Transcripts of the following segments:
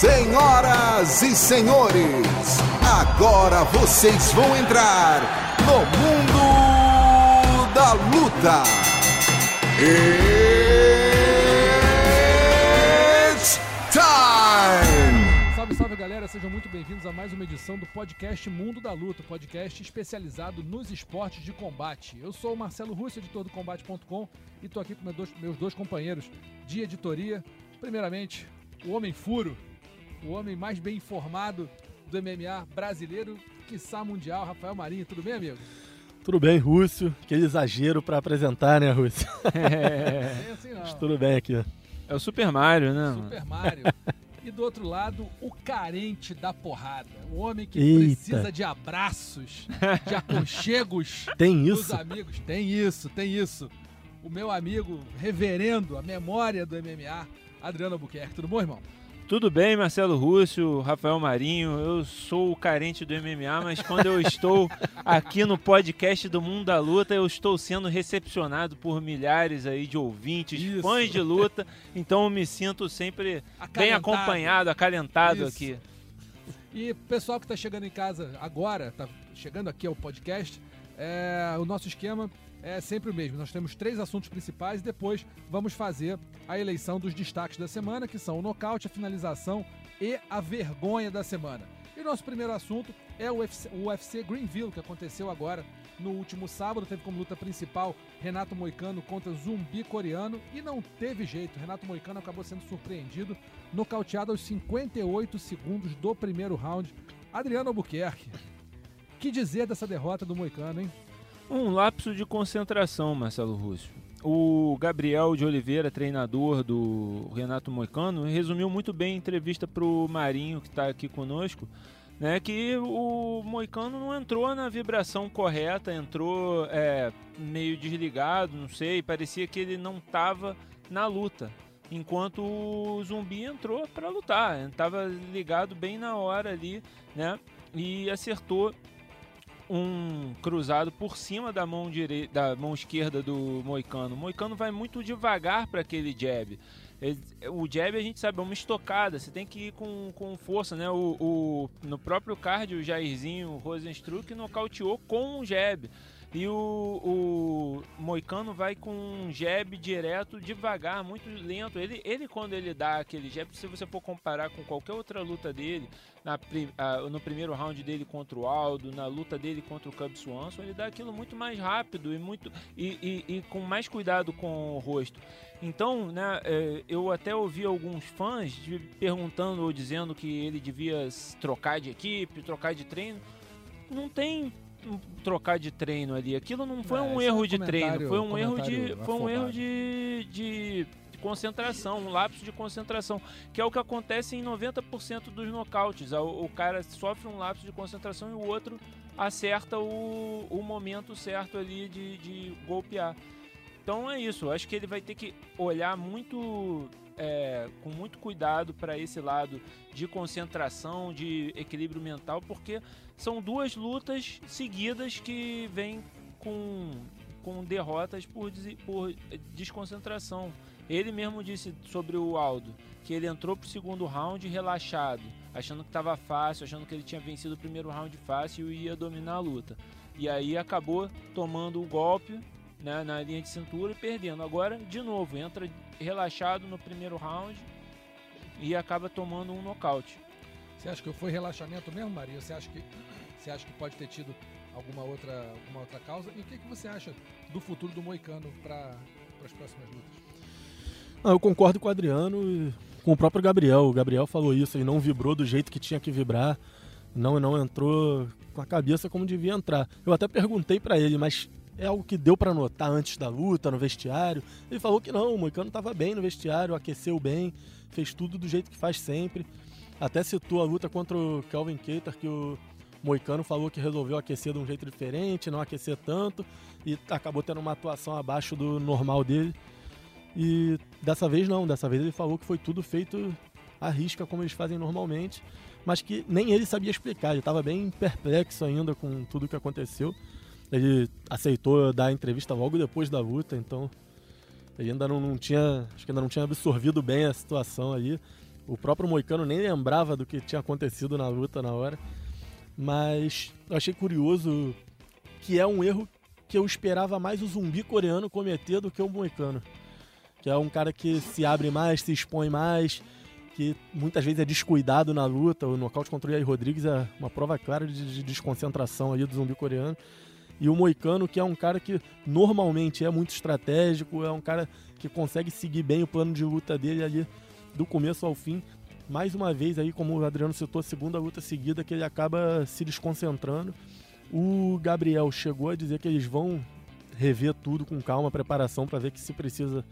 Senhoras e senhores, agora vocês vão entrar no mundo da luta. It's time! Salve, salve galera, sejam muito bem-vindos a mais uma edição do podcast Mundo da Luta, podcast especializado nos esportes de combate. Eu sou o Marcelo Russo, editor do Combate.com, e estou aqui com meus dois, meus dois companheiros de editoria. Primeiramente, o Homem Furo, o homem mais bem informado do MMA brasileiro, quiçá mundial, Rafael Marinho. Tudo bem, amigo? Tudo bem, Rússio. Aquele exagero pra apresentar, né, Rússio? É, é assim não. Mas tudo bem aqui. É o Super Mario, né? mano? Super Mario. E do outro lado, o carente da porrada. O homem que Eita. precisa de abraços, de aconchegos Tem dos isso? amigos. Tem isso, tem isso. O meu amigo reverendo, a memória do MMA, Adriano Albuquerque. Tudo bom, irmão? Tudo bem, Marcelo Rússio, Rafael Marinho. Eu sou o carente do MMA, mas quando eu estou aqui no podcast do Mundo da Luta, eu estou sendo recepcionado por milhares aí de ouvintes, Isso. fãs de luta. Então eu me sinto sempre bem Acalentado. acompanhado, acalentado Isso. aqui. E pessoal que está chegando em casa agora, tá chegando aqui ao podcast, é, o nosso esquema é sempre o mesmo. Nós temos três assuntos principais e depois vamos fazer a eleição dos destaques da semana, que são o nocaute, a finalização e a vergonha da semana. E nosso primeiro assunto é o UFC, o UFC Greenville, que aconteceu agora no último sábado. Teve como luta principal Renato Moicano contra Zumbi Coreano e não teve jeito. Renato Moicano acabou sendo surpreendido, nocauteado aos 58 segundos do primeiro round. Adriano Albuquerque, que dizer dessa derrota do Moicano, hein? Um lapso de concentração, Marcelo Rússio. O Gabriel de Oliveira, treinador do Renato Moicano, resumiu muito bem em entrevista para o Marinho, que está aqui conosco, né, que o Moicano não entrou na vibração correta, entrou é, meio desligado, não sei, parecia que ele não estava na luta. Enquanto o zumbi entrou para lutar, estava ligado bem na hora ali, né? E acertou um cruzado por cima da mão, direi- da mão esquerda do Moicano. O Moicano vai muito devagar para aquele jab. O jab a gente sabe é uma estocada, você tem que ir com, com força, né? O, o- no próprio card, o Jairzinho Rosenstruck nocauteou com um jab. E o, o Moicano vai com um jab direto, devagar, muito lento. Ele, ele, quando ele dá aquele jab, se você for comparar com qualquer outra luta dele, na no primeiro round dele contra o Aldo, na luta dele contra o Cub Swanson, ele dá aquilo muito mais rápido e, muito, e, e- e com mais cuidado com o rosto. Então, né, eh, eu até ouvi alguns fãs perguntando ou dizendo que ele devia trocar de equipe, trocar de treino. Não tem trocar de treino ali. Aquilo não foi É, um é erro de treino, foi um erro de, foi um erro de, de, de concentração, um lapso de concentração, que é o que acontece em 90% dos nocautes. O, o cara sofre um lapso de concentração e o outro acerta o, o momento certo ali de, de golpear. Então é isso, eu acho que ele vai ter que olhar muito é, com muito cuidado para esse lado de concentração, de equilíbrio mental, porque são duas lutas seguidas que vêm com, com derrotas por, por desconcentração. Ele mesmo disse sobre o Aldo que ele entrou pro segundo round relaxado, achando que estava fácil, achando que ele tinha vencido o primeiro round fácil e ia dominar a luta. E aí acabou tomando o golpe né, na linha de cintura e perdendo. Agora, de novo, entra relaxado no primeiro round e acaba tomando um nocaute. Você acha que foi relaxamento mesmo, Maria? Você acha que, você acha que pode ter tido alguma outra, alguma outra causa? E o que, que você acha do futuro do Moicano para as próximas lutas? Não, eu concordo com o Adriano e com o próprio Gabriel. O Gabriel falou isso, ele não vibrou do jeito que tinha que vibrar. Não, não entrou com a cabeça como devia entrar. Eu até perguntei pra ele, mas é algo que deu pra notar antes da luta, no vestiário? Ele falou que não, o Moicano tava bem no vestiário, aqueceu bem, fez tudo do jeito que faz sempre. Até citou a luta contra o Kelvin Keiter, que o Moicano falou que resolveu aquecer de um jeito diferente, não aquecer tanto, e acabou tendo uma atuação abaixo do normal dele. E dessa vez não, dessa vez ele falou que foi tudo feito à risca, como eles fazem normalmente, mas que nem ele sabia explicar, ele estava bem perplexo ainda com tudo que aconteceu. Ele aceitou dar a entrevista logo depois da luta, então ele ainda não, não tinha, acho que ainda não tinha absorvido bem a situação ali. O próprio Moicano nem lembrava do que tinha acontecido na luta na hora. Mas eu achei curioso que é um erro que eu esperava mais o zumbi coreano cometer do que o Moicano. Que é um cara que se abre mais, se expõe mais, que muitas vezes é descuidado na luta. O nocaute contra o Yair Rodrigues é uma prova clara de, de desconcentração aí do zumbi coreano. E o Moicano, que é um cara que normalmente é muito estratégico, é um cara que consegue seguir bem o plano de luta dele ali do começo ao fim. Mais uma vez aí, como o Adriano citou, a segunda luta seguida que ele acaba se desconcentrando. O Gabriel chegou a dizer que eles vão rever tudo com calma, preparação para ver que se precisa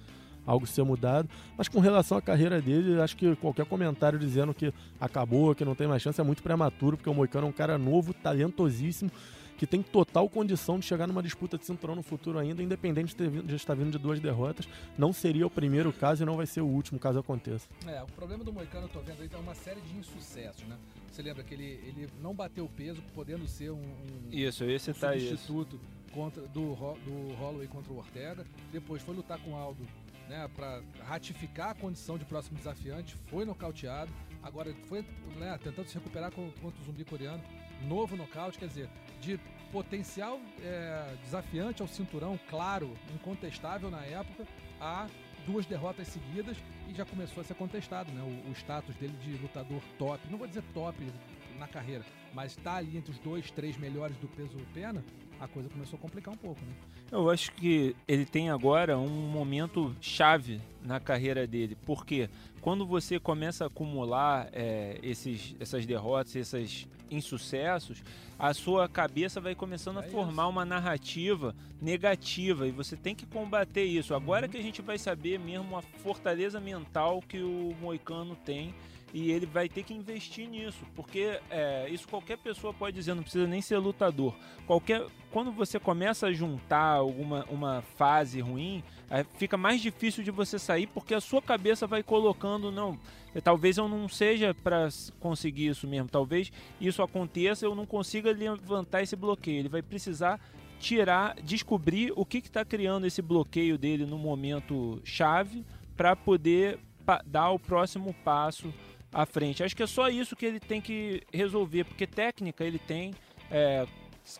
algo ser mudado. Mas com relação à carreira dele, acho que qualquer comentário dizendo que acabou, que não tem mais chance é muito prematuro, porque o Moicano é um cara novo, talentosíssimo que tem total condição de chegar numa disputa de cinturão no futuro ainda, independente de, de estar vindo de duas derrotas. Não seria o primeiro caso e não vai ser o último caso aconteça. É, o problema do Moicano, eu tô vendo aí, é uma série de insucessos, né? Você lembra que ele, ele não bateu o peso, podendo ser um, um, isso, esse um tá substituto isso. Contra, do, do Holloway contra o Ortega. Depois foi lutar com o Aldo né, para ratificar a condição de próximo desafiante, foi nocauteado. Agora foi né, tentando se recuperar contra o zumbi coreano novo nocaute, quer dizer, de potencial é, desafiante ao cinturão, claro, incontestável na época, a duas derrotas seguidas e já começou a ser contestado, né? O, o status dele de lutador top, não vou dizer top na carreira, mas está ali entre os dois, três melhores do peso pena, a coisa começou a complicar um pouco, né? Eu acho que ele tem agora um momento chave na carreira dele, porque quando você começa a acumular é, esses, essas derrotas, esses insucessos, a sua cabeça vai começando a é formar isso. uma narrativa negativa e você tem que combater isso. Agora uhum. que a gente vai saber mesmo a fortaleza mental que o Moicano tem e ele vai ter que investir nisso, porque é, isso qualquer pessoa pode dizer, não precisa nem ser lutador. Qualquer, quando você começa a juntar alguma uma fase ruim, é, fica mais difícil de você sair, porque a sua cabeça vai colocando, não, é, talvez eu não seja para conseguir isso mesmo, talvez isso aconteça, eu não consiga levantar esse bloqueio. Ele vai precisar tirar, descobrir o que está criando esse bloqueio dele no momento chave para poder dar o próximo passo à frente. Acho que é só isso que ele tem que resolver, porque técnica ele tem, é,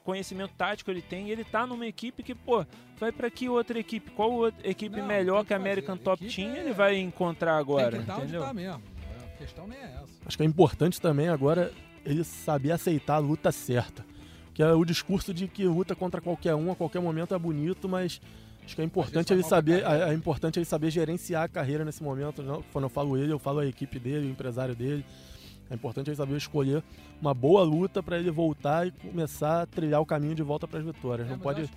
conhecimento tático ele tem, e ele tá numa equipe que, pô, vai para que outra equipe? Qual outra equipe Não, melhor que a American Top Team é... ele vai encontrar agora? Tem que entendeu? Onde tá mesmo. A questão nem é essa. Acho que é importante também agora ele saber aceitar a luta certa. Que é o discurso de que luta contra qualquer um a qualquer momento é bonito, mas Acho que é importante ele saber, é, é, importante ele saber gerenciar a carreira nesse momento. Não, quando eu falo ele, eu falo a equipe dele, o empresário dele. É importante ele saber escolher uma boa luta para ele voltar e começar a trilhar o caminho de volta para as vitórias. É, não pode acho...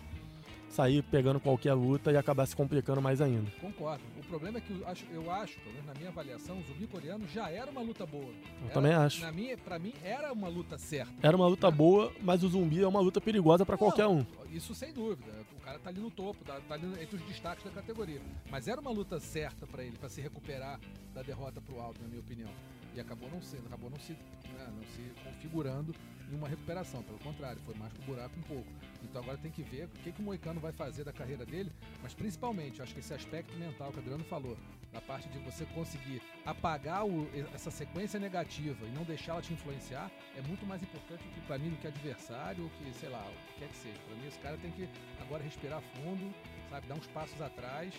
sair pegando qualquer luta e acabar se complicando mais ainda. Concordo. O problema é que eu acho, eu acho pelo menos na minha avaliação, o zumbi coreano já era uma luta boa. Eu era, também acho. Na minha, para mim era uma luta certa. Era uma luta né? boa, mas o zumbi é uma luta perigosa para qualquer um. Isso sem dúvida cara tá ali no topo, tá, tá ali entre os destaques da categoria. Mas era uma luta certa para ele, para se recuperar da derrota pro alto, na minha opinião. E acabou não sendo, acabou não se, né, não se configurando uma recuperação. Pelo contrário, foi mais pro buraco um pouco. Então agora tem que ver o que, que o Moicano vai fazer da carreira dele, mas principalmente, acho que esse aspecto mental que o Adriano falou, da parte de você conseguir apagar o, essa sequência negativa e não deixá-la te influenciar, é muito mais importante que para mim do que adversário, ou que, sei lá, o que quer que seja. Para mim, esse cara tem que agora respirar fundo, sabe, dar uns passos atrás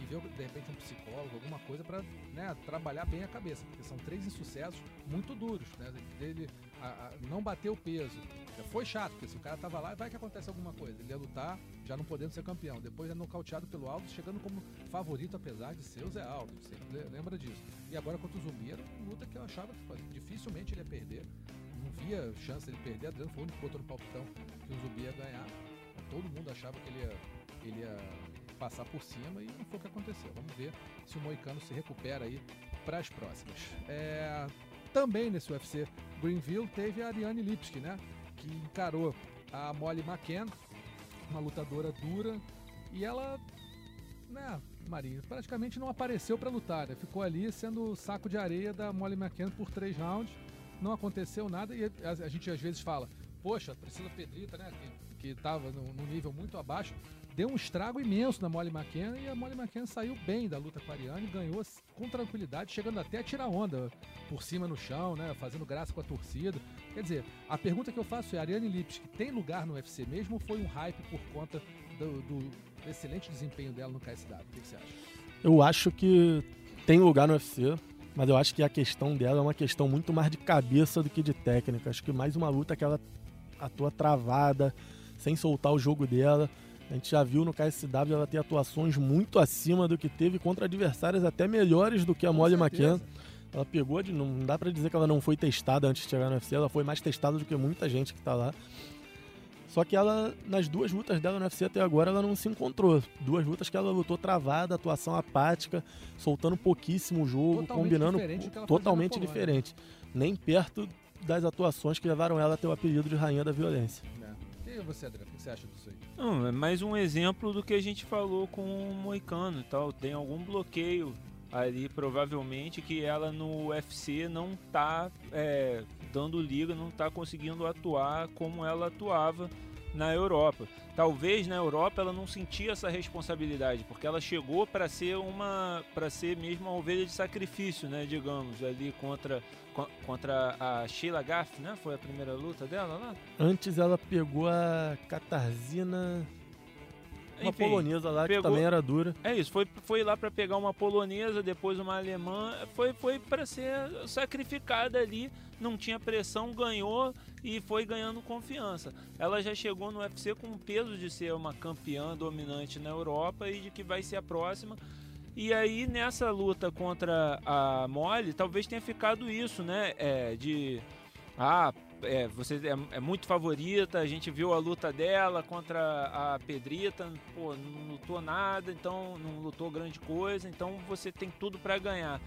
e ver de repente um psicólogo, alguma coisa para né, trabalhar bem a cabeça, porque são três insucessos muito duros, né? Dele a, a não bater o peso. Foi chato, porque se o cara tava lá, vai que acontece alguma coisa. Ele ia lutar, já não podendo ser campeão. Depois é nocauteado pelo Aldo, chegando como favorito, apesar de ser o Zé Aldo. Você lembra disso. E agora contra o Zumbi luta que eu achava que dificilmente ele ia perder. Não via chance de perder. Adriano foi o único que no palpitão que o Zumbi ia ganhar. Todo mundo achava que ele ia, ele ia passar por cima e não foi o que aconteceu. Vamos ver se o Moicano se recupera aí para as próximas. É, também nesse UFC Greenville teve a Ariane Lipski, né? Que encarou a Molly McCann, uma lutadora dura, e ela, né, Marinho, praticamente não apareceu para lutar, né? Ficou ali sendo saco de areia da Molly McCann por três rounds. Não aconteceu nada e a, a gente às vezes fala, poxa, Priscila Pedrita, né? Que, que tava num nível muito abaixo, deu um estrago imenso na Molly McCann e a Molly McCann saiu bem da luta com a Ariane, ganhou com tranquilidade, chegando até a tirar onda por cima no chão, né, fazendo graça com a torcida. Quer dizer, a pergunta que eu faço é: a Ariane Lipski tem lugar no UFC mesmo ou foi um hype por conta do, do excelente desempenho dela no KSW? O que, que você acha? Eu acho que tem lugar no UFC, mas eu acho que a questão dela é uma questão muito mais de cabeça do que de técnica. Acho que mais uma luta que ela atua travada, sem soltar o jogo dela. A gente já viu no KSW ela ter atuações muito acima do que teve contra adversárias até melhores do que a Com Molly certeza. McCann. Ela pegou de. Não dá pra dizer que ela não foi testada antes de chegar no UFC, ela foi mais testada do que muita gente que tá lá. Só que ela, nas duas lutas dela no UFC até agora, ela não se encontrou. Duas lutas que ela lutou travada, atuação apática, soltando pouquíssimo o jogo, Totalmente combinando diferente totalmente diferente. Nem perto das atuações que levaram ela a ter o apelido de Rainha da Violência. E você, André, o que você acha disso aí? Não, é mais um exemplo do que a gente falou com o Moicano e tal. Tem algum bloqueio ali, provavelmente, que ela no UFC não tá é, dando liga, não tá conseguindo atuar como ela atuava na Europa. Talvez na Europa ela não sentia essa responsabilidade, porque ela chegou para ser uma para ser mesmo uma ovelha de sacrifício, né, digamos, ali contra co- contra a Sheila Gaff, né? Foi a primeira luta dela lá? Antes ela pegou a Catarzina, uma Enfim, polonesa lá que pegou- também era dura. É isso, foi, foi lá para pegar uma polonesa, depois uma alemã, foi, foi para ser sacrificada ali, não tinha pressão, ganhou e foi ganhando confiança. Ela já chegou no UFC com o peso de ser uma campeã dominante na Europa e de que vai ser a próxima. E aí nessa luta contra a Molly, talvez tenha ficado isso, né? É, de ah, é, você é, é muito favorita, a gente viu a luta dela contra a Pedrita, pô, não lutou nada, então não lutou grande coisa, então você tem tudo para ganhar.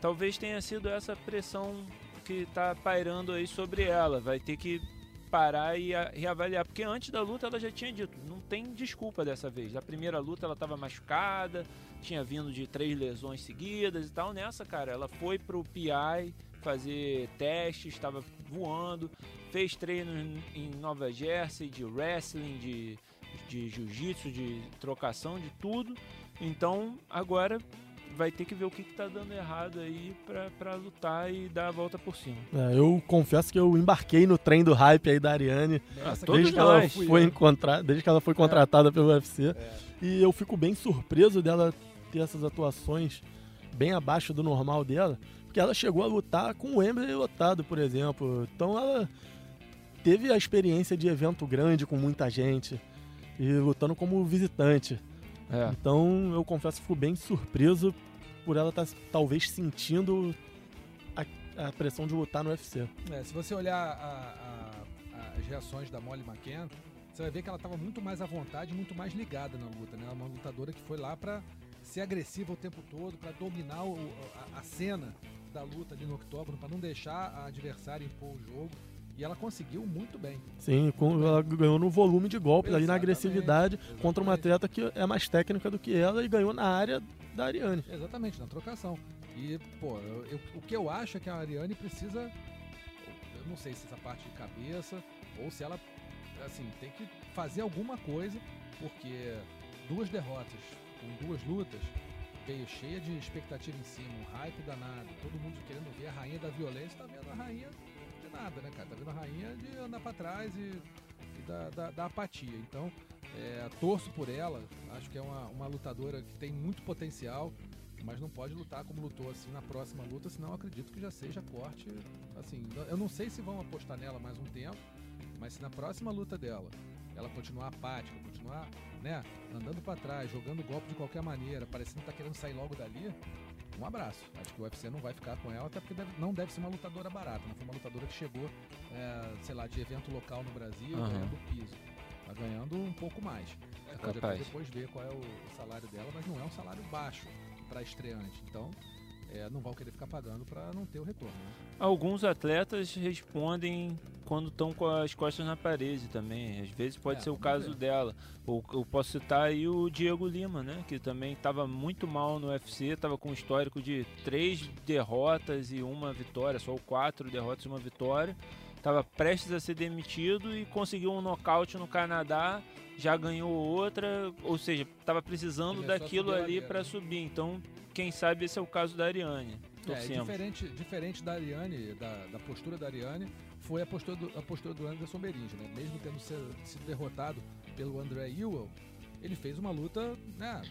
Talvez tenha sido essa pressão que tá pairando aí sobre ela, vai ter que parar e reavaliar, porque antes da luta ela já tinha dito, não tem desculpa dessa vez. Na primeira luta ela estava machucada, tinha vindo de três lesões seguidas e tal. Nessa, cara, ela foi pro PI fazer testes, estava voando, fez treinos em Nova Jersey de wrestling, de, de jiu-jitsu, de trocação, de tudo. Então agora vai ter que ver o que, que tá dando errado aí pra, pra lutar e dar a volta por cima. É, eu confesso que eu embarquei no trem do hype aí da Ariane desde que, ela foi desde que ela foi contratada pelo UFC. É. E eu fico bem surpreso dela ter essas atuações bem abaixo do normal dela, porque ela chegou a lutar com o Wembley lotado, por exemplo. Então ela teve a experiência de evento grande com muita gente e lutando como visitante. É. Então eu confesso que fico bem surpreso por ela estar talvez sentindo a, a pressão de lutar no UFC. É, se você olhar a- a- as reações da Molly McCann, você vai ver que ela estava muito mais à vontade, muito mais ligada na luta, né? Ela é uma lutadora que foi lá para ser agressiva o tempo todo, para dominar o- a, a cena da luta ali no octógono, para não deixar a adversária impor o jogo. E ela conseguiu muito bem. Sim, com- ela ganhou no volume de golpes, ali na Exatamente, agressividade, contra uma exatamente. atleta que é mais técnica do que ela e ganhou na área da Ariane. Exatamente, na trocação. E, pô, eu- eu- o que eu acho é que a Ariane precisa. Eu não sei se essa parte de cabeça ou se ela, assim, tem que fazer alguma coisa, porque duas derrotas com duas lutas veio cheia de expectativa em cima, um hype danado, todo mundo querendo ver a rainha da violência, tá vendo a rainha nada, né, cara? Tá vendo a rainha de andar pra trás e, e da, da- da apatia. Então, é, torço por ela, acho que é uma, uma lutadora que tem muito potencial, mas não pode lutar como lutou assim na próxima luta, senão acredito que já seja corte. Assim, eu não sei se vão apostar nela mais um tempo, mas se na próxima luta dela ela continuar apática, continuar né, andando pra trás, jogando golpe de qualquer maneira, parecendo que tá querendo sair logo dali, um abraço. Acho que o UFC não vai ficar com ela, até porque deve- não deve ser uma lutadora barata, não foi uma lutadora que chegou, é, sei lá, de evento local no Brasil, Aham. ganhando piso. Tá ganhando um pouco mais. Você pode até depois ver qual é o salário dela, mas não é um salário baixo para estreante. Então, é, não vão querer ficar pagando para não ter o retorno. né? Alguns atletas respondem quando estão com as costas na parede também. Às vezes pode É, ser o caso ver. dela. Ou eu posso citar aí o Diego Lima, né? Que também estava muito mal no UFC, estava com um histórico de três derrotas e uma vitória, só quatro derrotas e uma vitória. estava prestes a ser demitido e conseguiu um nocaute no Canadá, já ganhou outra, ou seja, estava precisando Começou daquilo ali para subir. Então, quem sabe esse é o caso da Ariane. É, diferente, diferente da Ariane, da, da postura da Ariane, foi a postura do, a postura do Anderson Beringe, né? Mesmo tendo sido, sido derrotado pelo André Ewell, ele fez uma luta, né,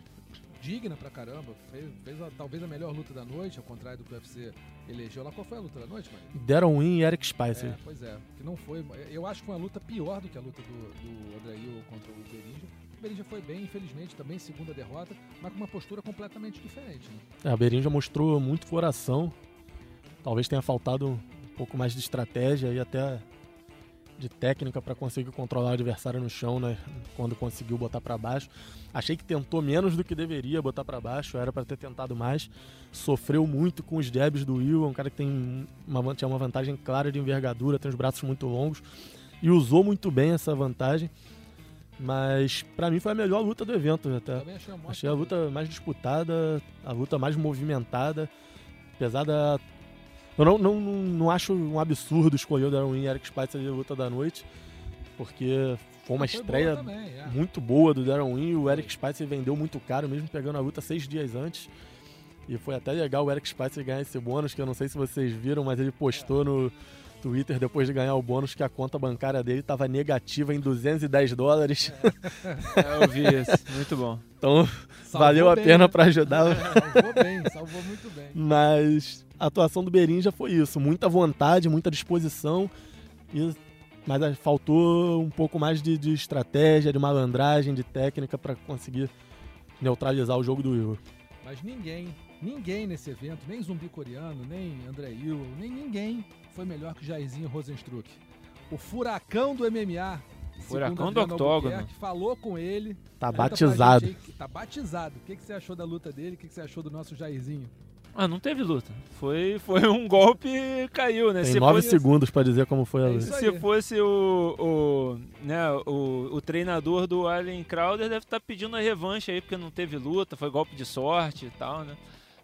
digna pra caramba. Fez, fez a- talvez a melhor luta da noite, ao contrário do que o UFC elegeu lá. Qual foi a luta da noite, mano? Deram Win e Eric Spicer. É, pois é, que não foi. Eu acho que foi uma luta pior do que a luta do, do André Ewell contra o Berinja. O Berinja foi bem, infelizmente, também segunda derrota, mas com uma postura completamente diferente. Né? É, a Berinja mostrou muito coração. Talvez tenha faltado um pouco mais de estratégia e até de técnica para conseguir controlar o adversário no chão, né? Quando conseguiu botar para baixo. Achei que tentou menos do que deveria botar para baixo, era para ter tentado mais. Sofreu muito com os jabs do Will, é um cara que tem uma, tinha uma vantagem clara de envergadura, tem os braços muito longos e usou muito bem essa vantagem. Mas para mim foi a melhor luta do evento até. Também achei. Achei a luta mais disputada, a luta mais movimentada. Apesar da. Eu não, não, não, acho um absurdo escolher o Darren Win e Eric Spicer a luta da noite, porque foi uma Foi boa estreia também, é. muito boa do Darren Win. O Eric Spicer vendeu muito caro, mesmo pegando a luta seis dias antes. E foi até legal o Eric Spicer ganhar esse bônus, que eu não sei se vocês viram, mas ele postou no Twitter depois de ganhar o bônus que a conta bancária dele estava negativa em 210 dólares. É, eu vi isso. Muito bom. Então Salvou valeu a bem, pena né? para ajudar. Salvou bem, salvou muito bem. Mas a atuação do Berinja foi isso, muita vontade, muita disposição, e, mas ah, faltou um pouco mais de, de estratégia, de malandragem, de técnica para conseguir neutralizar o jogo do Will. Mas ninguém, ninguém nesse evento, nem Zumbi Coreano, nem André Ewell, nem ninguém foi melhor que Jairzinho Rosenstruck. O furacão do MMA. Furacão do octógono. Falou com ele. Tá batizado. aí Tá batizado. O que, que você achou da luta dele? O que, que você achou do nosso Jairzinho? Ah, não teve luta. Foi, foi um golpe e caiu, né? Tem Se nove fosse- segundos para dizer como foi a É luta. Se fosse o, o, né, o, o treinador do Allen Crowder deve estar pedindo a revanche aí, porque não teve luta, foi golpe de sorte e tal, né?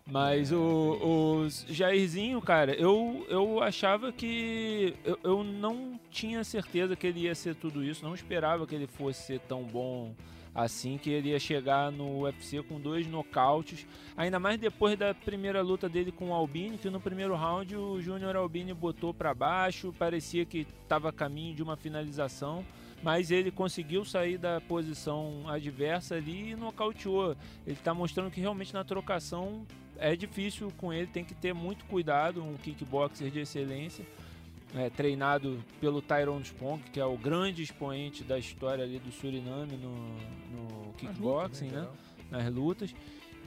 Mas o, o Jairzinho, cara, eu, eu achava que. Eu, eu não tinha certeza que ele ia ser tudo isso, não esperava que ele fosse ser tão bom assim, que ele ia chegar no UFC com dois nocautes. Ainda mais depois da primeira luta dele com o Albini, que no primeiro round o Júnior Albini botou pra baixo, parecia que estava a caminho de uma finalização, mas ele conseguiu sair da posição adversa ali e nocauteou. Ele tá mostrando que realmente na trocação é difícil com ele, tem que ter muito cuidado, um kickboxer de excelência. É, treinado pelo Tyrone Spong, que é o grande expoente da história ali do Suriname no, no kickboxing, né? geral. nas lutas.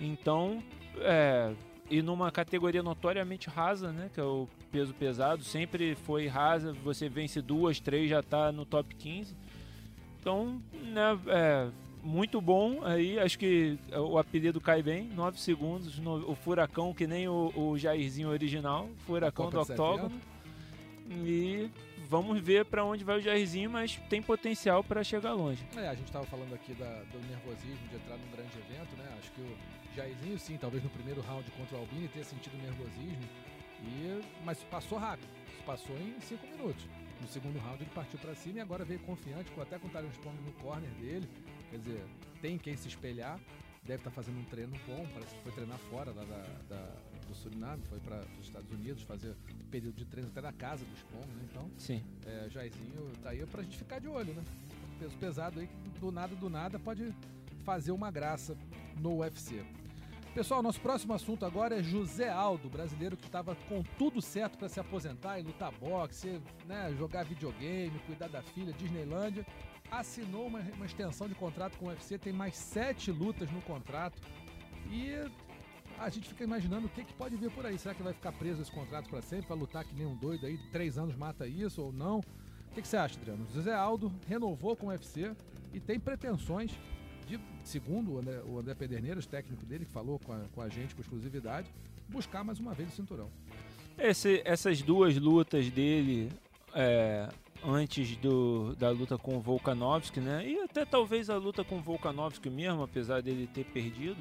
Então, é, e numa categoria notoriamente rasa, né, que é o peso pesado, sempre foi rasa, você vence duas, três, já tá no top 15. Então, né, é, muito bom aí, acho que o apelido cai bem, 9 segundos, no- o furacão que nem o, o Jairzinho original, furacão do octógono. E vamos ver para onde vai o Jairzinho, mas tem potencial para chegar longe. É, a gente estava falando aqui da- do nervosismo de entrar num grande evento, né? Acho que o Jairzinho, sim, talvez no primeiro round contra o Albini tenha sentido nervosismo, e, mas passou rápido. Passou em cinco minutos. No segundo round ele partiu para cima e agora veio confiante, com- até com o Strong no corner dele. Quer dizer, tem quem se espelhar. Deve estar fazendo um treino bom, parece que foi treinar fora lá da, da- do Suriname, foi para os Estados Unidos fazer um período de treino até na casa do Strong, né? Então, Sim. é, Jairzinho tá aí pra gente ficar de olho, né? Peso pesado aí do nada, do nada pode fazer uma graça no UFC. Pessoal, nosso próximo assunto agora é José Aldo, brasileiro que estava com tudo certo para se aposentar e lutar boxe, né, jogar videogame, cuidar da filha, Disneylândia. Assinou uma, uma extensão de contrato com o UFC, tem mais sete lutas no contrato. E a gente fica imaginando o que, que pode vir por aí. Será que vai ficar preso esse contrato para sempre? Vai lutar que nem um doido aí? Três anos mata isso ou não? O que, que você acha, Adriano? José Aldo renovou com o UFC e tem pretensões de, segundo o André, o André técnico dele, que falou com a, com a gente com exclusividade, buscar mais uma vez o cinturão. Esse- essas duas lutas dele é, antes do, da luta com o Volkanovski, né? E até talvez a luta com o Volkanovski mesmo, apesar dele ter perdido,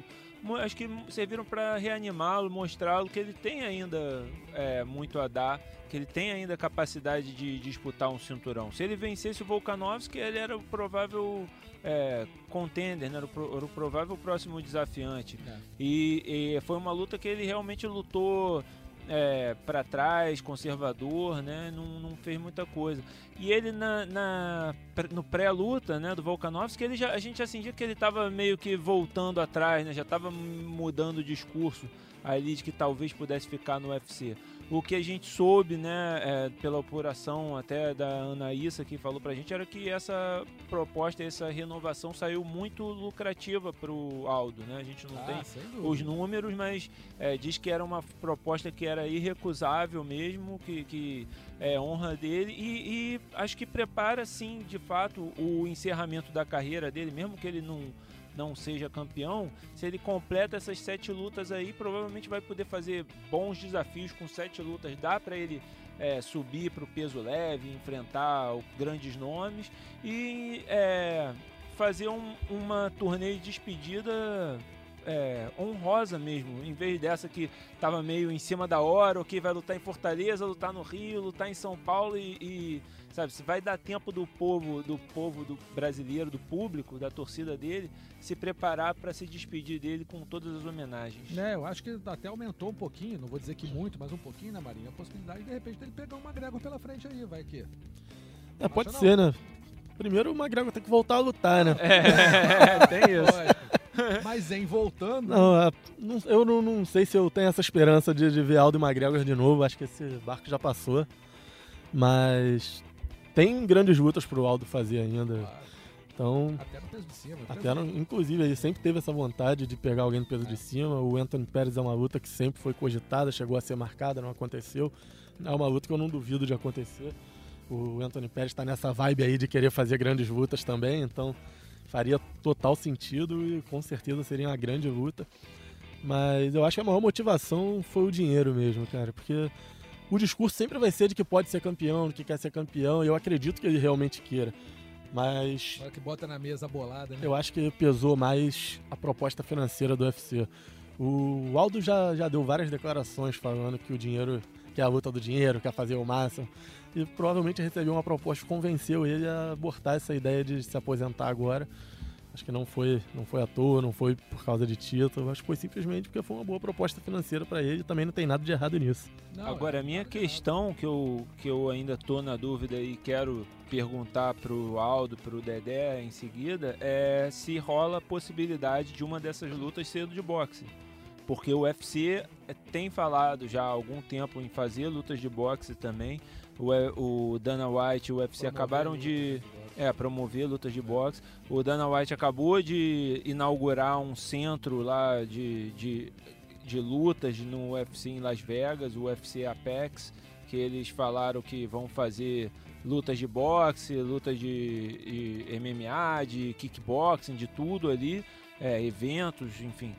acho que serviram para reanimá-lo, mostrá-lo que ele tem ainda é, muito a dar, que ele tem ainda capacidade de disputar um cinturão. Se ele vencesse o Volkanovski, ele era o provável é, contender, né? era, o pro- era o provável próximo desafiante. É. E, e foi uma luta que ele realmente lutou é, para trás, conservador, né? Não, não fez muita coisa. E ele na, na- no pré-luta, né, do Volkanovski, ele já, a gente já sentia que ele estava meio que voltando atrás, né? Já estava mudando o discurso ali de que talvez pudesse ficar no UFC. O que a gente soube, né, é, pela apuração até da Anaísa que falou pra gente, era que essa proposta, essa renovação saiu muito lucrativa pro Aldo, né? A gente não Ah, tem os números, mas é, diz que era uma proposta que era irrecusável mesmo, que, que é honra dele e, e acho que prepara sim, de fato, o encerramento da carreira dele, mesmo que ele não não seja campeão, se ele completa essas sete lutas aí, provavelmente vai poder fazer bons desafios com sete lutas. Dá para ele é, subir para o peso leve, enfrentar grandes nomes e é, fazer um- uma turnê de despedida é, honrosa mesmo, em vez dessa que tava meio em cima da hora, ok, vai lutar em Fortaleza, lutar no Rio, lutar em São Paulo e, e, sabe, se vai dar tempo do povo, do povo do brasileiro, do público, da torcida dele, se preparar para se despedir dele com todas as homenagens. Né, eu acho que até aumentou um pouquinho, não vou dizer que muito, mas um pouquinho, né, Marinho? A possibilidade de, de repente dele pegar uma McGregor pela frente aí, vai que. É, pode Acha ser, né? Primeiro o McGregor tem que voltar a lutar, né? É, tem isso. Mas em voltando. Não, é, não- eu não, não sei se eu tenho essa esperança de, de ver Aldo e McGregor de novo. Acho que esse barco já passou. Mas tem grandes lutas pro Aldo fazer ainda. claro, Então, Até no peso de cima. até no- inclusive, ele sempre teve essa vontade de pegar alguém no peso de cima. O Anthony Pérez é uma luta que sempre foi cogitada, chegou a ser marcada, não aconteceu. É uma luta que eu não duvido de acontecer. O Anthony Pérez está nessa vibe aí de querer fazer grandes lutas também, então faria total sentido e com certeza seria uma grande luta. Mas eu acho que a maior motivação foi o dinheiro mesmo, cara, porque o discurso sempre vai ser de que pode ser campeão, de que quer ser campeão, e eu acredito que ele realmente queira. Mas Na hora que bota na mesa a bolada, né? eu acho que pesou mais a proposta financeira do UFC. O Aldo já, já deu várias declarações falando que o dinheiro, que é a luta do dinheiro, quer fazer o máximo. E provavelmente recebeu uma proposta que convenceu ele a abortar essa ideia de se aposentar agora. Acho que não foi, não foi à toa, não foi por causa de título. Acho que foi simplesmente porque foi uma boa proposta financeira para ele. Também não tem nada de errado nisso. Não, Agora, é, a minha não. questão que eu, que eu ainda tô na dúvida e quero perguntar pro Aldo, pro Dedé em seguida, é se rola a possibilidade de uma dessas lutas ser de boxe. Porque o UFC tem falado já há algum tempo em fazer lutas de boxe também. O, o Dana White e o UFC Promover acabaram de, lutas boxe. É, promover lutas de boxe. O Dana White acabou de inaugurar um centro lá de, de, de lutas no UFC em Las Vegas, o UFC Apex, que eles falaram que vão fazer lutas de boxe, lutas de, de MMA, de kickboxing, de tudo ali, é, eventos, enfim.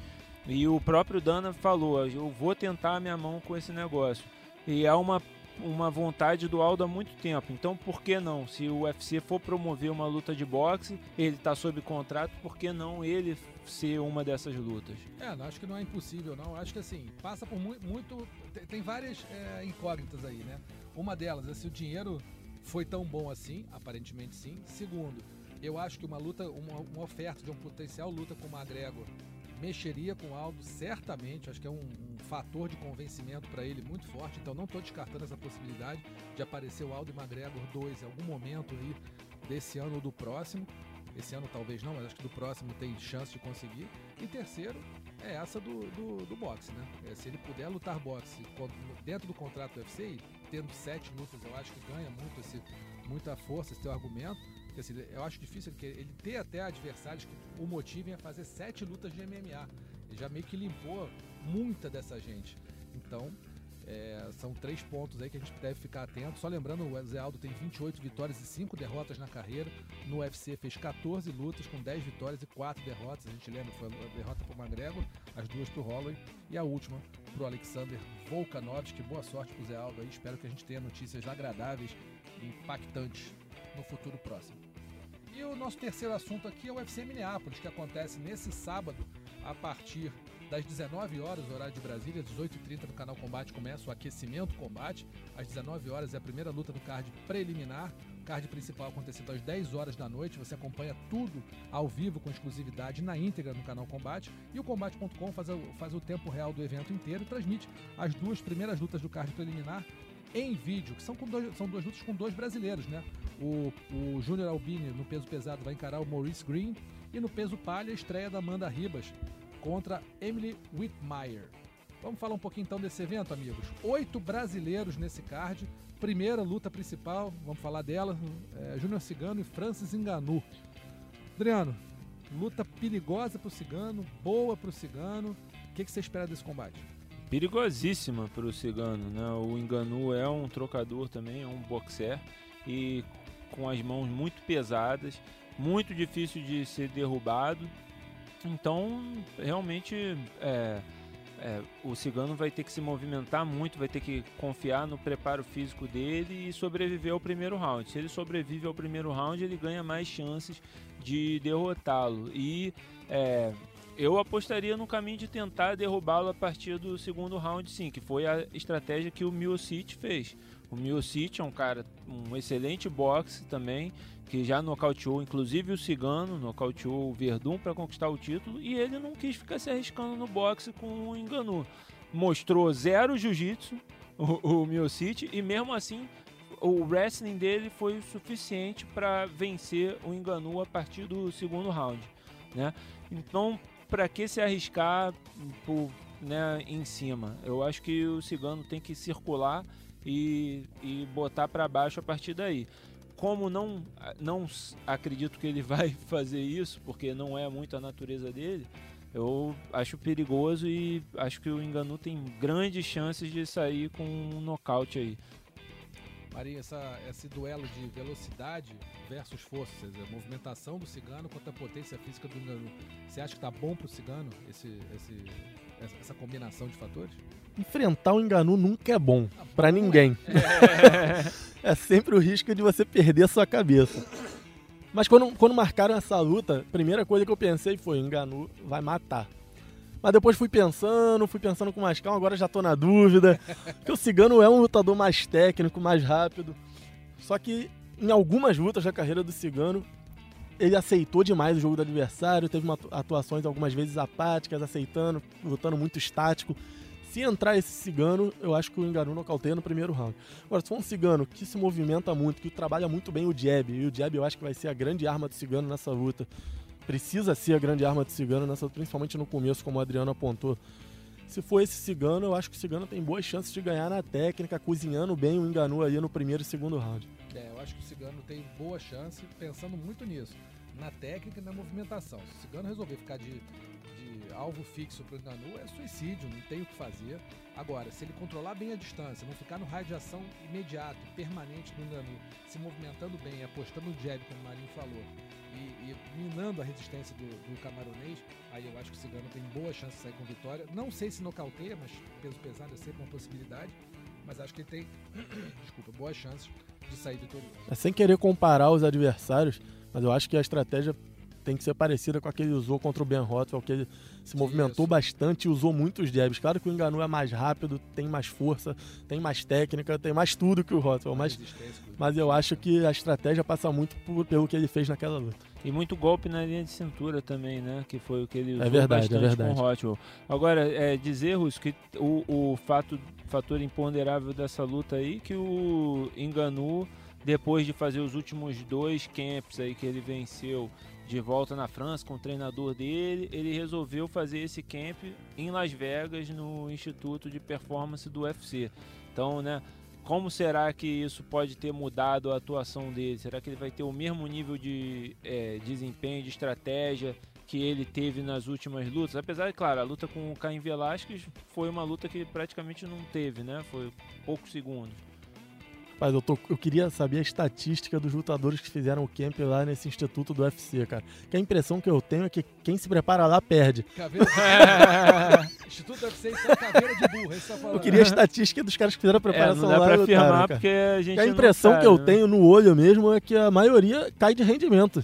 E o próprio Dana falou, eu vou tentar minha mão com esse negócio. E é uma uma vontade do Aldo há muito tempo. Então, por que não? Se o UFC for promover uma luta de boxe, ele está sob contrato, por que não ele ser uma dessas lutas? É, acho que não é impossível, não. Acho que assim, passa por mu- muito. tem- várias é, incógnitas aí, né? Uma delas é se o dinheiro foi tão bom assim, aparentemente sim. Segundo, eu acho que uma luta, uma, uma oferta de uma potencial luta com o McGregor mexeria com o Aldo, certamente. Acho que é um, um fator de convencimento para ele muito forte. Então não estou descartando essa possibilidade de aparecer o Aldo e McGregor 2 em algum momento aí desse ano ou do próximo. Esse ano talvez não, mas acho que do próximo tem chance de conseguir. E terceiro, é essa do, do, do boxe, né? É, se ele puder lutar boxe dentro do contrato do UFC, tendo sete lutas, eu acho que ganha muito esse, muita força esse teu argumento. Porque, assim, eu acho difícil ele, ele ter até adversários que o motivem a fazer sete lutas de MMA. Ele já meio que limpou muita dessa gente. Então, é, são três pontos aí que a gente deve ficar atento. Só lembrando, o Zé Aldo tem 28 vitórias e 5 derrotas na carreira. No UFC fez 14 lutas com 10 vitórias e 4 derrotas. A gente lembra, foi a derrota para o McGregor, as duas para o Holloway e a última para o Alexander Volkanovski. Boa sorte para o Zé Aldo aí. Espero que a gente tenha notícias agradáveis e impactantes no futuro próximo. E o nosso terceiro assunto aqui é o UFC Minneapolis, que acontece nesse sábado a partir das 19 horas, horário de Brasília, 18h30 no canal Combate começa o aquecimento combate. Às 19 horas é a primeira luta do card preliminar. Card principal acontecendo às 10 horas da noite. Você acompanha tudo ao vivo com exclusividade na íntegra no canal Combate. E o Combate.com faz, o- faz o tempo real do evento inteiro e transmite as duas primeiras lutas do card preliminar em vídeo, que são, dois- são duas lutas com dois brasileiros, né? O, o Júnior Albini, no peso pesado, vai encarar o Maurice Green. E no peso palha, a estreia da Amanda Ribas contra Emily Whitmire. Vamos falar um pouquinho então desse evento, amigos. Oito brasileiros nesse card. Primeira luta principal, vamos falar dela: é, Júnior Cigano e Francis Enganu. Adriano, luta perigosa pro Cigano, boa pro Cigano. O que, que você espera desse combate? perigosíssima para o Cigano, né? O Enganu é um trocador também, é um boxer e com as mãos muito pesadas, muito difícil de ser derrubado. Então, realmente, é, é, o Cigano vai ter que se movimentar muito, vai ter que confiar no preparo físico dele e sobreviver ao primeiro round. Se ele sobrevive ao primeiro round, ele ganha mais chances de derrotá-lo. E é, eu apostaria no caminho de tentar derrubá-lo a partir do segundo round, sim, que foi a estratégia que o Miocic fez. O Miocic é um cara, um excelente boxe também, que já nocauteou inclusive o Cigano, nocauteou o Verdun para conquistar o título, e ele não quis ficar se arriscando no boxe com o Enganu. Mostrou zero jiu-jitsu, o, o Miocic, e mesmo assim o wrestling dele foi o suficiente para vencer o Enganu a partir do segundo round, né? Então, para que se arriscar por, né, em cima? Eu acho que o Cigano tem que circular e, e botar para baixo a partir daí. Como não, não acredito que ele vai fazer isso, porque não é muito a natureza dele, eu acho perigoso e acho que o Enganu tem grandes chances de sair com um nocaute aí. Maria, essa, esse duelo de velocidade versus força, a movimentação do Cigano contra a potência física do Enganu. Você acha que tá bom pro Cigano esse, esse, essa, combinação de fatores? Enfrentar o Enganu nunca é bom Ah, pra bom, ninguém. é sempre o risco de você perder a sua cabeça. Mas quando, quando marcaram essa luta, a primeira coisa que eu pensei foi: Enganu vai matar. Mas depois fui pensando, fui pensando com mais calma, agora já tô na dúvida. Porque o Cigano é um lutador mais técnico, mais rápido. Só que em algumas lutas da carreira do Cigano, ele aceitou demais o jogo do adversário, teve uma atu- atuações algumas vezes apáticas, aceitando, lutando muito estático. Se entrar esse cigano, eu acho que o Enganu nocauteia no primeiro round. Agora, se for um cigano que se movimenta muito, que trabalha muito bem o jab, e o jab eu acho que vai ser a grande arma do cigano nessa luta. Precisa ser a grande arma do cigano nessa luta, principalmente no começo, como o Adriano apontou. Se for esse cigano, eu acho que o cigano tem boas chances de ganhar na técnica, cozinhando bem o Enganu aí no primeiro e segundo round. É, eu acho que o Cigano tem boa chance, pensando muito nisso, na técnica e na movimentação. Se o Cigano resolver ficar de, de alvo fixo pro Enganu, é suicídio, não tem o que fazer. Agora, se ele controlar bem a distância, não ficar no raio de ação imediato, permanente do Enganu, se movimentando bem, apostando no jab, como o Marinho falou, e, e minando a resistência do, do camaronês, aí eu acho que o Cigano tem boa chance de sair com vitória. Não sei se nocauteia, mas peso pesado é sempre uma possibilidade. Mas acho que ele tem, desculpa, boas chances de sair vitorioso. É sem querer comparar os adversários, mas eu acho que a estratégia tem que ser parecida com a que ele usou contra o Ben Rothwell, que ele se movimentou Isso. bastante e usou muitos jabs. Claro que o Enganu é mais rápido, tem mais força, tem mais técnica, tem mais tudo que o Rothwell, mas, mas eu acho que a estratégia passa muito por- pelo que ele fez naquela luta. E muito golpe na linha de cintura também, né? Que foi o que ele usou verdade, é bastante verdade. com o Rothwell. Agora, é, dizer, Russo, que o, o fato, fator imponderável dessa luta aí, que o Enganu, depois de fazer os últimos dois camps aí que ele venceu de volta na França com o treinador dele, ele resolveu fazer esse camp em Las Vegas, no Instituto de Performance do UFC. Então, né, como será que isso pode ter mudado a atuação dele? Será que ele vai ter o mesmo nível de é, desempenho, de estratégia que ele teve nas últimas lutas? Apesar de, claro, a luta com o Caim Velasquez foi uma luta que praticamente não teve, né? Foi poucos segundos. Mas eu, tô- eu queria saber a estatística dos lutadores que fizeram o camp lá nesse instituto do UFC, cara. Que a impressão que eu tenho é que quem se prepara lá perde. Caveira de... Instituto UFC, então, caveira de burro, é tá falando. Eu queria a estatística dos caras que fizeram a É, preparação não dá lá pra lutaram, afirmar cara. porque a gente Que a não impressão sabe, que eu né? tenho no olho mesmo é que a maioria cai de rendimento.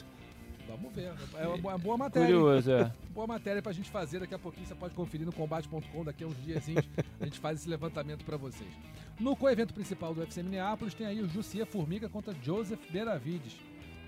Vamos ver. É uma boa- matéria. Curioso, é. Boa matéria pra gente fazer daqui a pouquinho. Você pode conferir no combate.com daqui a uns diazinhos. a gente faz esse levantamento pra vocês. No co-evento principal do UFC Minneapolis tem aí o Jussier Formiga contra Joseph Benavides.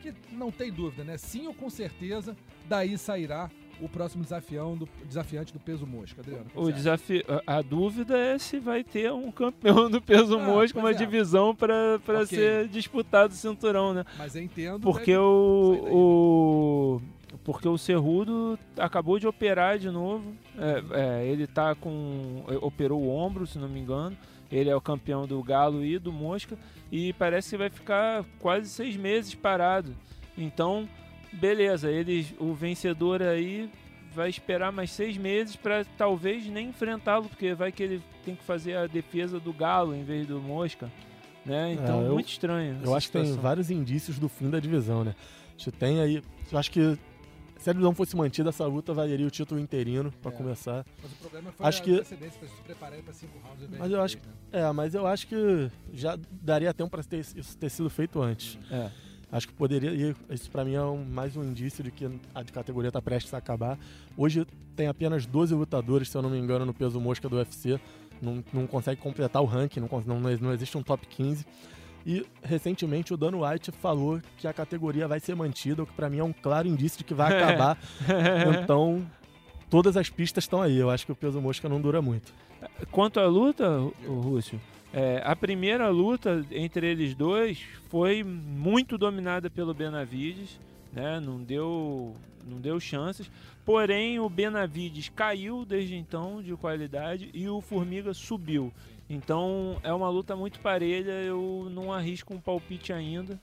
Que não tem dúvida, né? Sim ou com certeza, daí sairá o próximo desafião do, desafiante do peso mosca, Adriano. O desafio, a, a dúvida é se vai ter um campeão do peso Ah, mosca, uma é. divisão para para Ok. ser disputado o cinturão, né? Mas eu entendo. Porque deve- o, daí. o porque o Cerrudo acabou de operar de novo. É, é, ele tá com operou o ombro, se não me engano. Ele é o campeão do Galo e do Mosca e parece que vai ficar quase seis meses parado. Então, beleza, ele, o vencedor aí vai esperar mais seis meses para talvez nem enfrentá-lo, porque vai que ele tem que fazer a defesa do Galo em vez do Mosca. Né? Então, É, eu- muito estranho. Eu acho que tem situação. vários indícios do fim da divisão, né? Gente tem aí. Eu acho que se a divisão fosse mantida, essa luta valeria o título interino pra É. começar. Mas o problema foi Acho a que- antecedência pra se prepararem pra cinco rounds. Mas eu acho né? É, mas eu acho que já daria tempo pra ter, isso ter sido feito antes. É. Acho que poderia. Isso pra mim é um- mais um indício de que a de categoria tá prestes a acabar. Hoje tem apenas 12 lutadores, se eu não me engano, no peso mosca do UFC. Não, não consegue completar o ranking, não, não, não existe um top 15. E recentemente o Dan White falou que a categoria vai ser mantida, o que pra mim é um claro indício de que vai acabar. então, todas as pistas estão aí. Eu acho que o peso mosca não dura muito. Quanto à luta, o Rússio, é, a primeira luta entre eles dois foi muito dominada pelo Benavides, né? Não deu, não deu chances. Porém, o Benavides caiu desde então de qualidade e o Formiga subiu. Então é uma luta muito parelha. Eu não arrisco um palpite ainda.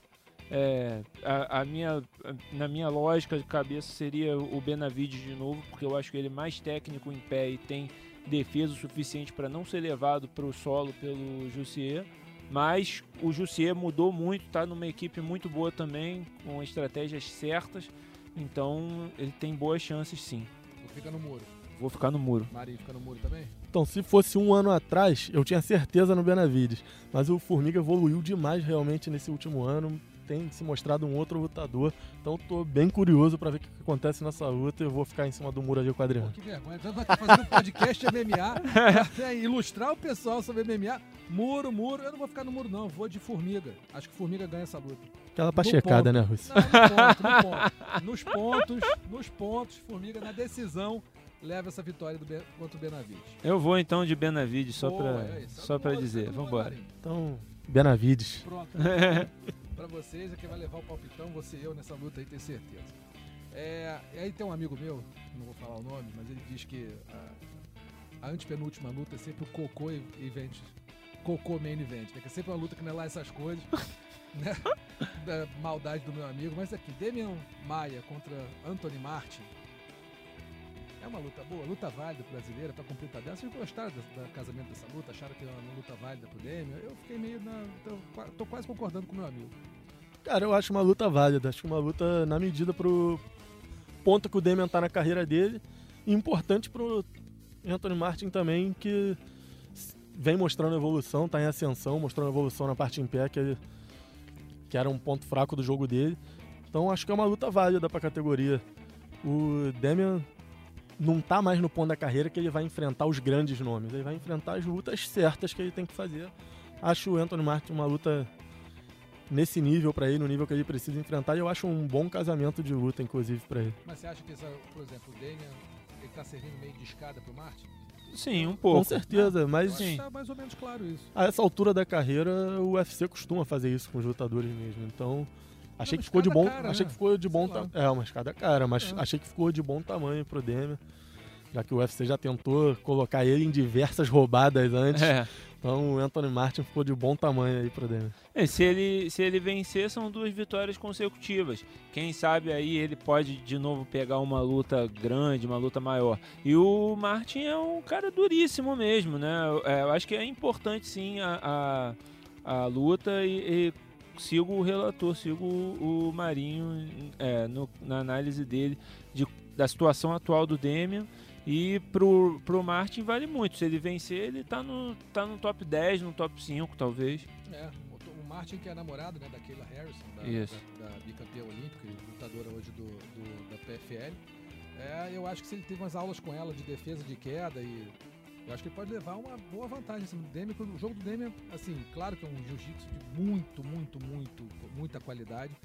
É, a, a minha, na minha lógica de cabeça seria o Benavides de novo, porque eu acho que ele é mais técnico em pé e tem defesa o suficiente para não ser levado para o solo pelo Jussier. Mas o Jussier mudou muito, está numa equipe muito boa também, com estratégias certas. Então ele tem boas chances sim. Fica no muro. Vou ficar no muro. Marinho fica no muro também? Então, se fosse um ano atrás, eu tinha certeza no Benavides. Mas o Formiga evoluiu demais realmente nesse último ano. Tem se mostrado um outro lutador. Então, tô bem curioso para ver o que acontece nessa luta. Eu vou ficar em cima do muro ali com o Pô, Adriano. que vergonha. Vai fazendo um podcast MMA, ilustrar o pessoal sobre MMA. Muro, muro. Eu não vou ficar no muro, não. Eu Vou de formiga. Acho que formiga ganha essa luta. Aquela pachecada, né, Russo? Não, no ponto, no ponto. Nos pontos, nos pontos, formiga na decisão leva essa vitória do Ben- contra o Benavides. Eu vou então de Benavides só para é só para dizer. boa, Vamos embora. Então, Benavides. Pronto. pra vocês, é quem vai levar o palpitão, você e eu nessa luta aí, tenho certeza. É, e aí tem um amigo meu, não vou falar o nome, mas ele diz que a, a antepenúltima luta é sempre o Cocô e- Event. Cocô Main Event, né? Que é sempre uma luta que não é lá essas coisas, né? Da maldade do meu amigo. Mas aqui, Demian Maia contra Anthony Martin. É uma luta boa, luta válida brasileiro pra cumprir tabela. Vocês gostaram do, do casamento dessa luta? Acharam que era uma luta válida pro Demian? Eu fiquei meio na. Tô, tô quase concordando com o meu amigo. Cara, eu acho uma luta válida. Acho uma luta na medida pro ponto que o Damian tá na carreira dele. E importante pro Anthony Martin também, que vem mostrando evolução, tá em ascensão, mostrando evolução na parte em pé, que, ele- que era um ponto fraco do jogo dele. Então acho que é uma luta válida pra categoria. O Damian não tá mais no ponto da carreira que ele vai enfrentar os grandes nomes. Ele vai enfrentar as lutas certas que ele tem que fazer. Acho o Anthony Martin uma luta nesse nível pra ele, no nível que ele precisa enfrentar, e eu acho um bom casamento de luta, inclusive, pra ele. Mas você acha que, essa, por exemplo, o Damian ele tá servindo meio de escada pro Martin? Sim, um Com pouco. certeza, Eu mas Sim. tá mais ou menos claro isso. a essa altura da carreira, o UFC costuma fazer isso com os lutadores mesmo. Então, achei que ficou de bom, cara, achei né? que ficou de bom, ta- é uma escada cara, mas É. achei que ficou de bom tamanho pro Demian. Já que o UFC já tentou colocar ele em diversas roubadas antes. É. Então o Anthony Martin ficou de bom tamanho aí pro Demian. É, se, ele, se ele vencer, são duas vitórias consecutivas. Quem sabe aí ele pode de novo pegar uma luta grande, uma luta maior. E o Martin é um cara duríssimo mesmo, né? É, eu acho que é importante sim a, a, a luta e, e sigo o relator, sigo o, o Marinho é, no- na análise dele de, da situação atual do Demian. E pro, pro Martin vale muito. Se ele vencer, ele tá no, tá no top 10, no top 5, talvez. É, o, o Martin, que é namorado né, da Kayla Harrison, da, da, da bicampeã olímpica e lutadora hoje do, do- da PFL. É, eu acho que se ele teve umas aulas com ela de defesa de queda e. Eu acho que ele pode levar uma boa vantagem em cima do Demian. O jogo do Demian, assim, claro que é um jiu-jitsu de muito, muito, muito, muita qualidade,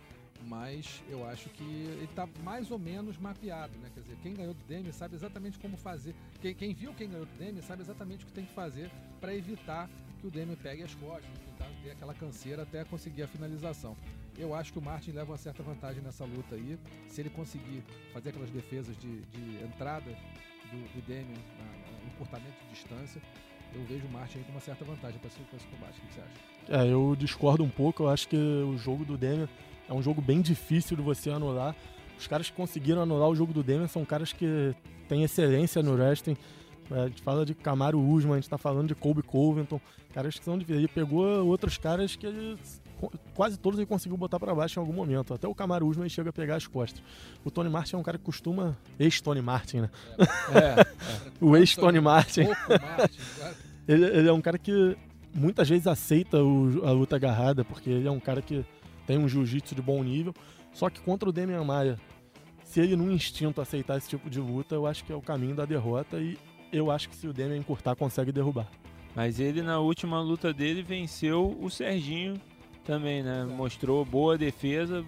mas eu acho que ele tá mais ou menos mapeado, né? Quer dizer, quem ganhou do Demian sabe exatamente como fazer. Quem, quem viu quem ganhou do Demian sabe exatamente o que tem que fazer para evitar que o Demian pegue as costas, tentar ter aquela canseira até conseguir a finalização. Eu acho que o Martin leva uma certa vantagem nessa luta aí. Se ele conseguir fazer aquelas defesas de, de entrada do, do Demian no encurtamento de distância, eu vejo o Martin aí com uma certa vantagem para esse, pra esse combate. O que você acha? É, eu discordo um pouco. Eu acho que o jogo do Demian é um jogo bem difícil de você anular. Os caras que conseguiram anular o jogo do Demian são caras que têm excelência no wrestling. É, a gente fala de Camaro Usman, a gente tá falando de Colby Covington, caras que são de. Ele pegou outros caras que quase todos ele conseguiu botar pra baixo em algum momento. Até o Camaro Usman chega a pegar as costas. O Tony Martin é um cara que costuma. Ex-Tony Martin, né? É, O ex-Tony Martin. Ele, ele é um cara que muitas vezes aceita o- a luta agarrada, porque ele é um cara que tem um jiu-jitsu de bom nível. Só que contra o Demian Maia, se ele no instinto aceitar esse tipo de luta, eu acho que é o caminho da derrota e eu acho que se o Demian encurtar, consegue derrubar. Mas ele na última luta dele venceu o Serginho também, né? Mostrou boa defesa,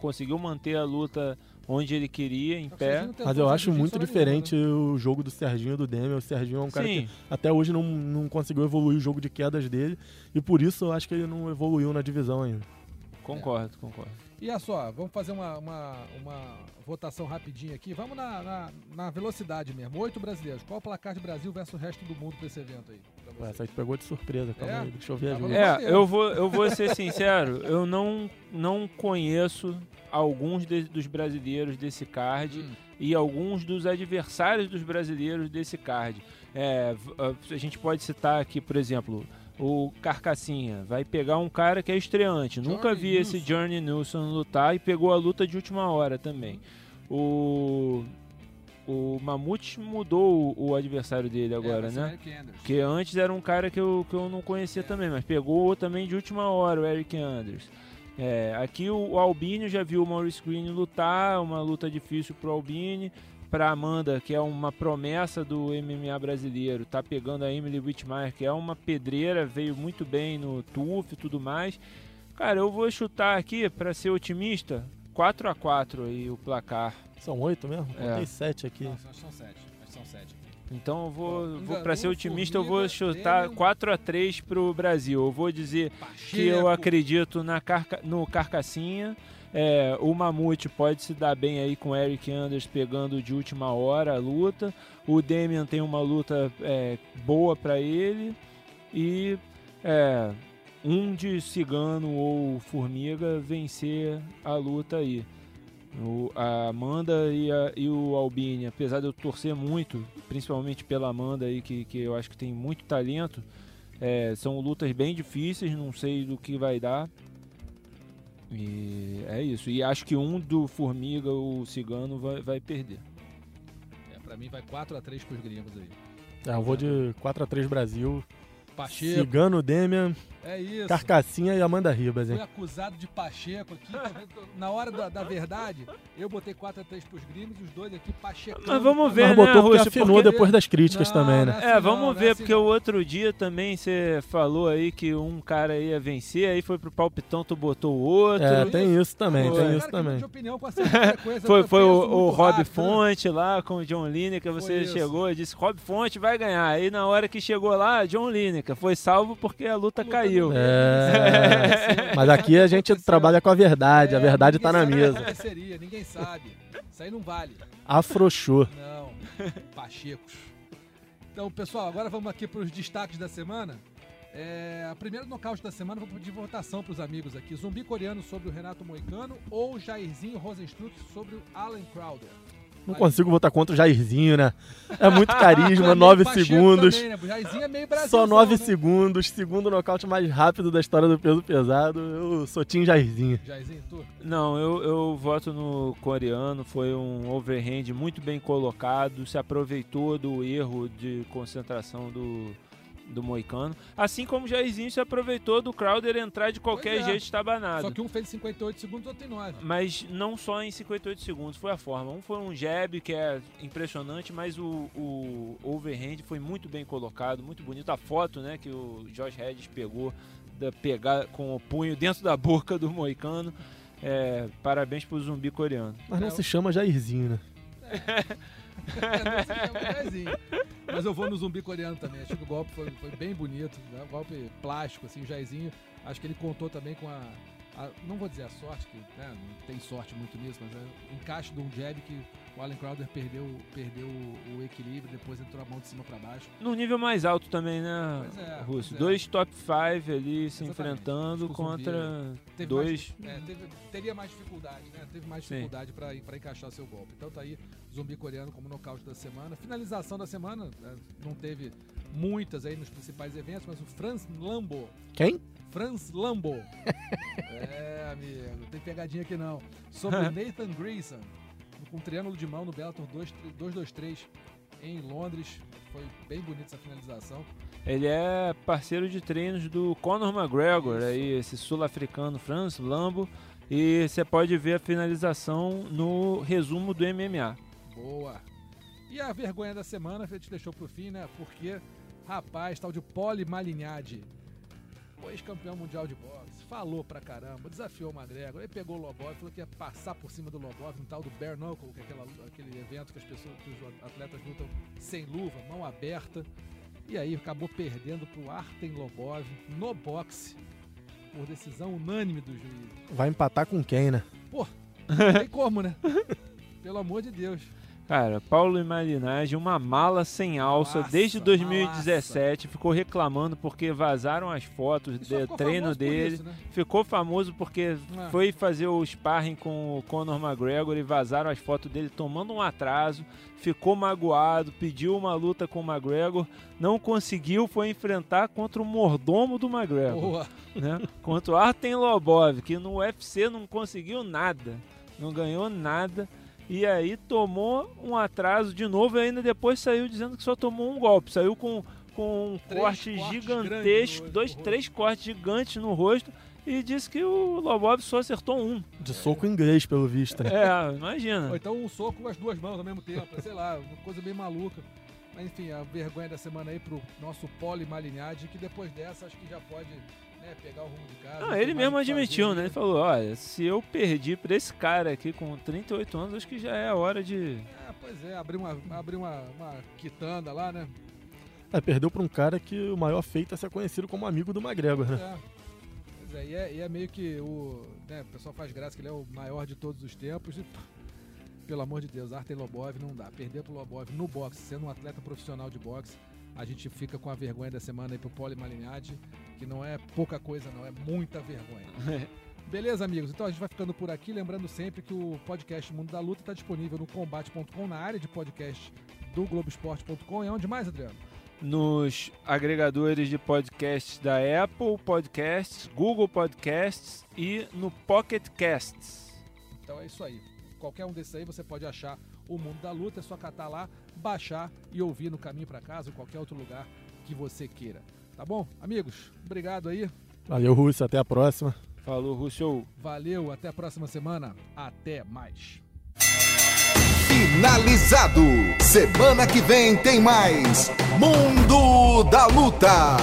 conseguiu manter a luta onde ele queria, em pé. Mas eu acho muito diferente o jogo do Serginho e do Demian. O Serginho é um cara Sim, que até hoje não, não conseguiu evoluir o jogo de quedas dele e por isso eu acho que ele não evoluiu na divisão ainda. concordo, concordo. E olha só, vamos fazer uma, uma, uma votação rapidinha aqui. Vamos na, na, na velocidade mesmo. Oito brasileiros. Qual o placar de Brasil versus o resto do mundo pra esse evento aí? Ué, você? essa aí tu pegou de surpresa, calma É? aí, deixa eu ver a Tá. É, eu vou, eu vou ser sincero, eu não, não conheço alguns de- dos brasileiros desse card Hum. e alguns dos adversários dos brasileiros desse card. É, a gente pode citar aqui, por exemplo, o Carcassinha. Vai pegar um cara que é estreante. Nunca Johnny vi esse. Journey Nilsson lutar e pegou a luta de última hora também. O, o Mamute mudou o, adversário dele agora, É, o né? Eric Anders. Porque antes era um cara que eu, que eu não conhecia também, mas pegou também de última hora o Eric Anders. É, aqui o, o Albini já viu o Maurice Green lutar, uma luta difícil pro Albini. Pra Amanda, que é uma promessa do MMA brasileiro, tá pegando a Emily Whitmire, que é uma pedreira, veio muito bem no TUF e tudo mais. Cara, eu vou chutar aqui, pra ser otimista, 4 a 4 aí o placar. São oito mesmo? É. Contei sete aqui. Não, são sete. São. Então eu vou, vou para ser otimista, eu vou chutar Demian. 4 a 3 pro Brasil. Eu vou dizer que eu Pacheco. acredito na carca, no Carcassinha. É, o Mamute pode se dar bem aí com o Eric Anders pegando de última hora a luta. O Demian tem uma luta é, boa para ele. E é, um de Cigano ou Formiga vencer a luta aí. O, a Amanda e, a- e o Albini, apesar de eu torcer muito, principalmente pela Amanda aí, que, que eu acho que tem muito talento, é, são lutas bem difíceis, não sei do que vai dar. E é isso. E acho que um do Formiga, o Cigano, vai, vai perder. É, pra mim vai 4x3 pros gringos aí. É, eu vou de 4x3 Brasil. Pacheco. Cigano, Demian, É isso. Carcassinha e Amanda Ribas, hein? Fui acusado de Pacheco aqui. Na hora da, da verdade, eu botei 4x3 pros gringos e os dois aqui Pacheco. Mas vamos ver, Mas né, botou porque Russo, afinou porque- depois das críticas Não, também, né? né? É, assim vamos não, não ver, é assim porque não. o outro dia também você falou aí que um cara ia vencer, aí foi pro palpitão, tu botou o outro. É, tem isso também, Foi. tem Cara isso também. muda de opinião com a certa frequência, Foi, foi o, o Rob rápido, né? Fonte lá com o John Lineker, você chegou e disse, Rob Fonte vai ganhar. Aí na hora que chegou lá, John Lineker foi salvo porque a luta Luta caiu. É, mas aqui a gente trabalha com a verdade, a É, verdade ninguém tá na sabe o que mesa. aconteceria, Ninguém sabe. Isso aí não vale. Afrouxou. Não. Pachecos. Então, pessoal, agora vamos aqui para os destaques da semana. É, a primeira nocaute da semana, vou pedir votação para os amigos aqui. Zumbi coreano sobre o Renato Moicano ou Jairzinho Rosenstruck sobre o Alan Crowder? Não consigo votar contra o Jairzinho, né? É muito carisma, meio 9 Pacheco segundos. Também, né? O Jairzinho é meio Brasil. Só 9 segundos, segundo nocaute mais rápido da história do peso pesado. Eu sou Tim Jairzinho. Jairzinho, tu? Não, eu, eu voto no coreano, foi um overhand muito bem colocado, se aproveitou do erro de concentração do, do Moicano. Assim como o Jairzinho se aproveitou do Crowder entrar de qualquer é. jeito estabanado. Só que um fez 58 segundos, outro tem 9. Mas não só em 58 segundos, foi a forma. Um foi um jab que é impressionante, mas o, o overhand foi muito bem colocado, muito bonito. A foto né, que o Josh Hedges pegou, da pegar com o punho dentro da boca do Moicano. É, parabéns pro zumbi coreano. Mas não É, se chama Jairzinho, né? Mas eu vou no zumbi coreano também. Acho que o golpe foi, foi bem bonito. Né? Um golpe plástico, assim, o. Acho que ele contou também com a. a- não vou dizer a sorte, que né, não tem sorte muito nisso, mas é o encaixe de um jab que o Allen Crowder perdeu, perdeu o, o equilíbrio, depois entrou a mão de cima para baixo. No nível mais alto também, né, é, Russo? é. Dois top 5 ali se Exatamente. enfrentando contra Teve dois. Mais, é, teve- teria mais dificuldade, né? Teve mais dificuldade para encaixar seu golpe. Então tá aí, zumbi coreano como nocaute da semana. Finalização da semana, né, não teve muitas aí nos principais eventos, mas o Franz Lambo. Quem? Franz Lambo. é, amigo, tem pegadinha aqui não. Sobre Nathan Grayson, com um triângulo de mão no Bellator 2 223 em Londres. Foi bem bonita essa finalização. Ele é parceiro de treinos do Conor McGregor, Isso. aí, esse sul-africano Franz Lambo. E você pode ver a finalização no resumo do MMA. Boa. E a vergonha da semana a gente deixou pro fim, né? Porque, rapaz, tal de Poli Malignaggi, o ex-campeão mundial de boxe, falou pra caramba, desafiou o McGregor, aí pegou o Lobov, falou que ia passar por cima do Lobov no tal do Bare Knuckle, que é aquela, aquele evento que as pessoas, que os atletas lutam sem luva, mão aberta. E aí acabou perdendo pro Artem Lobov no boxe, por decisão unânime do juiz. Vai empatar com quem, né? Não tem como, né? Pelo amor de Deus. Cara, Paulo Imalinage, uma mala sem alça Massa, desde 2017, ficou reclamando porque vazaram as fotos E do ficou treino dele. isso, né? Ficou famoso porque Ah. foi fazer o sparring com o Conor McGregor e vazaram as fotos dele tomando um atraso. Ficou magoado, pediu uma luta com o McGregor, não conseguiu, foi enfrentar contra o mordomo do McGregor, Boa. né? Contra o Artem Lobov, que no UFC não conseguiu nada, não ganhou nada. E aí tomou um atraso de novo e ainda depois saiu dizendo que só tomou um golpe. Saiu com, com um Três corte gigantesco, dois, três cortes gigantes no rosto e disse que o Lobov só acertou um. De soco inglês, pelo visto, né? É, Ou imagina. então um soco com as duas mãos ao mesmo tempo, sei lá, uma coisa bem maluca. Mas enfim, a vergonha da semana aí pro nosso Poli Malignaggi, que depois dessa acho que já pode né, pegar o rumo de casa. não Ah, ele mais mesmo admitiu, fazer. né? Ele falou, olha, se eu perdi pra esse cara aqui com 38 anos, acho que já é a hora de... É, pois é, abrir uma, abrir uma, uma quitanda lá, né? É, perdeu pra um cara que o maior feito é ser conhecido como amigo do McGregor, né? É. Pois é, e é, e é meio que o. Né, o pessoal faz graça que ele é o maior de todos os tempos. E, pelo amor de Deus, Artem Lobov não dá. Perder pro Lobov no boxe, sendo um atleta profissional de boxe, a gente fica com a vergonha da semana aí pro Poli Malignaggi, que não é pouca coisa, não, é muita vergonha. Beleza, amigos? Então a gente vai ficando por aqui. Lembrando sempre que o podcast Mundo da Luta está disponível no combate.com, na área de podcast do Globoesporte.com. E onde mais, Adriano? Nos agregadores de podcasts da Apple Podcasts, Google Podcasts e no Pocket Casts. Então é isso aí. Qualquer um desses aí você pode achar o Mundo da Luta, é só catar lá, baixar e ouvir no caminho para casa ou qualquer outro lugar que você queira. Tá bom? Amigos, obrigado aí. Valeu, Russo. Até a próxima. Falou, Russo. Valeu, até a próxima semana. Até mais. Finalizado. Semana que vem tem mais Mundo da Luta.